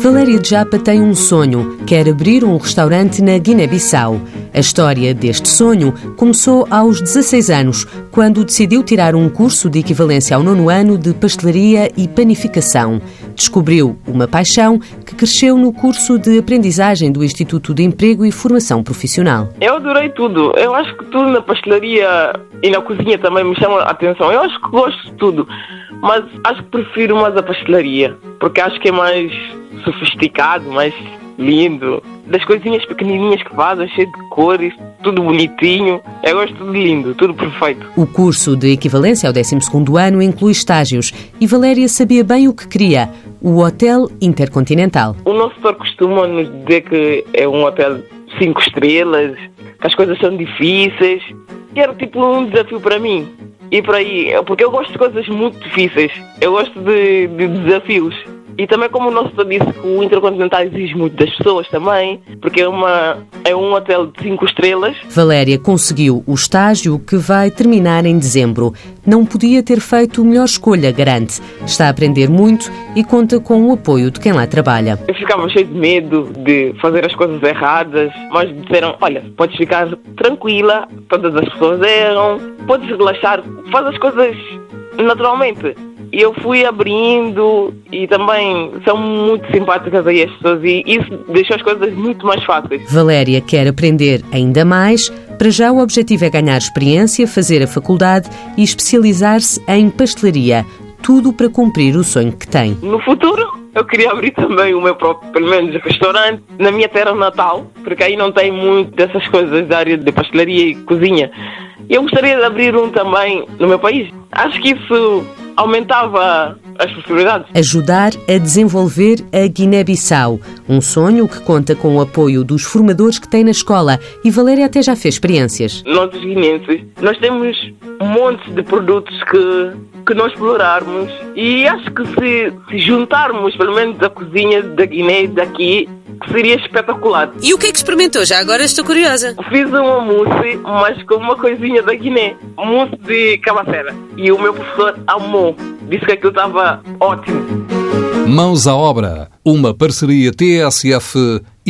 Valéria Japa tem um sonho, quer abrir um restaurante na Guiné-Bissau. A história deste sonho começou aos 16 anos, quando decidiu tirar um curso de equivalência ao nono ano de pastelaria e panificação. Descobriu uma paixão que cresceu no curso de aprendizagem do Instituto de Emprego e Formação Profissional. Eu adorei tudo. Eu acho que tudo na pastelaria e na cozinha também me chama a atenção. Eu acho que gosto de tudo, mas acho que prefiro mais a pastelaria, porque acho que é mais sofisticado, mais lindo. Das coisinhas pequenininhas que fazem, cheio de cores, tudo bonitinho. Eu gosto tudo lindo, tudo perfeito. O curso de equivalência ao 12º ano inclui estágios e Valéria sabia bem o que queria, o Hotel Intercontinental. O nosso setor costuma nos dizer que é um hotel cinco estrelas, que as coisas são difíceis. E era tipo um desafio para mim. E por aí, porque eu gosto de coisas muito difíceis. Eu gosto de, de desafios. E também, como o nosso disse, que o Intercontinental exige muito das pessoas também, porque é, uma, é um hotel de 5 estrelas. Valéria conseguiu o estágio que vai terminar em dezembro. Não podia ter feito melhor escolha, garante. Está a aprender muito e conta com o apoio de quem lá trabalha. Eu ficava cheio de medo de fazer as coisas erradas, mas disseram: olha, podes ficar tranquila, todas as pessoas erram, podes relaxar, faz as coisas naturalmente. E eu fui abrindo e também são muito simpáticas aí as pessoas e isso deixou as coisas muito mais fáceis. Valéria quer aprender ainda mais. Para já, o objetivo é ganhar experiência, fazer a faculdade e especializar-se em pastelaria. Tudo para cumprir o sonho que tem. No futuro, eu queria abrir também o meu próprio, pelo menos, restaurante na minha terra natal, porque aí não tem muito dessas coisas da área de pastelaria e cozinha. Eu gostaria de abrir um também no meu país. Acho que isso aumentava as possibilidades. Ajudar a desenvolver a Guiné-Bissau, um sonho que conta com o apoio dos formadores que tem na escola e Valéria até já fez experiências. Nós, os guinenses, nós temos um monte de produtos que, que nós explorarmos e acho que se, se juntarmos, pelo menos a cozinha da Guiné daqui, seria espetacular. E o que é que experimentou? Já agora estou curiosa. Fiz uma mousse, mas com uma coisinha da Guiné. Mousse de cabacera. E o meu professor amou. Disse que aquilo estava ótimo. Mãos à obra. Uma parceria TSF-IEFP.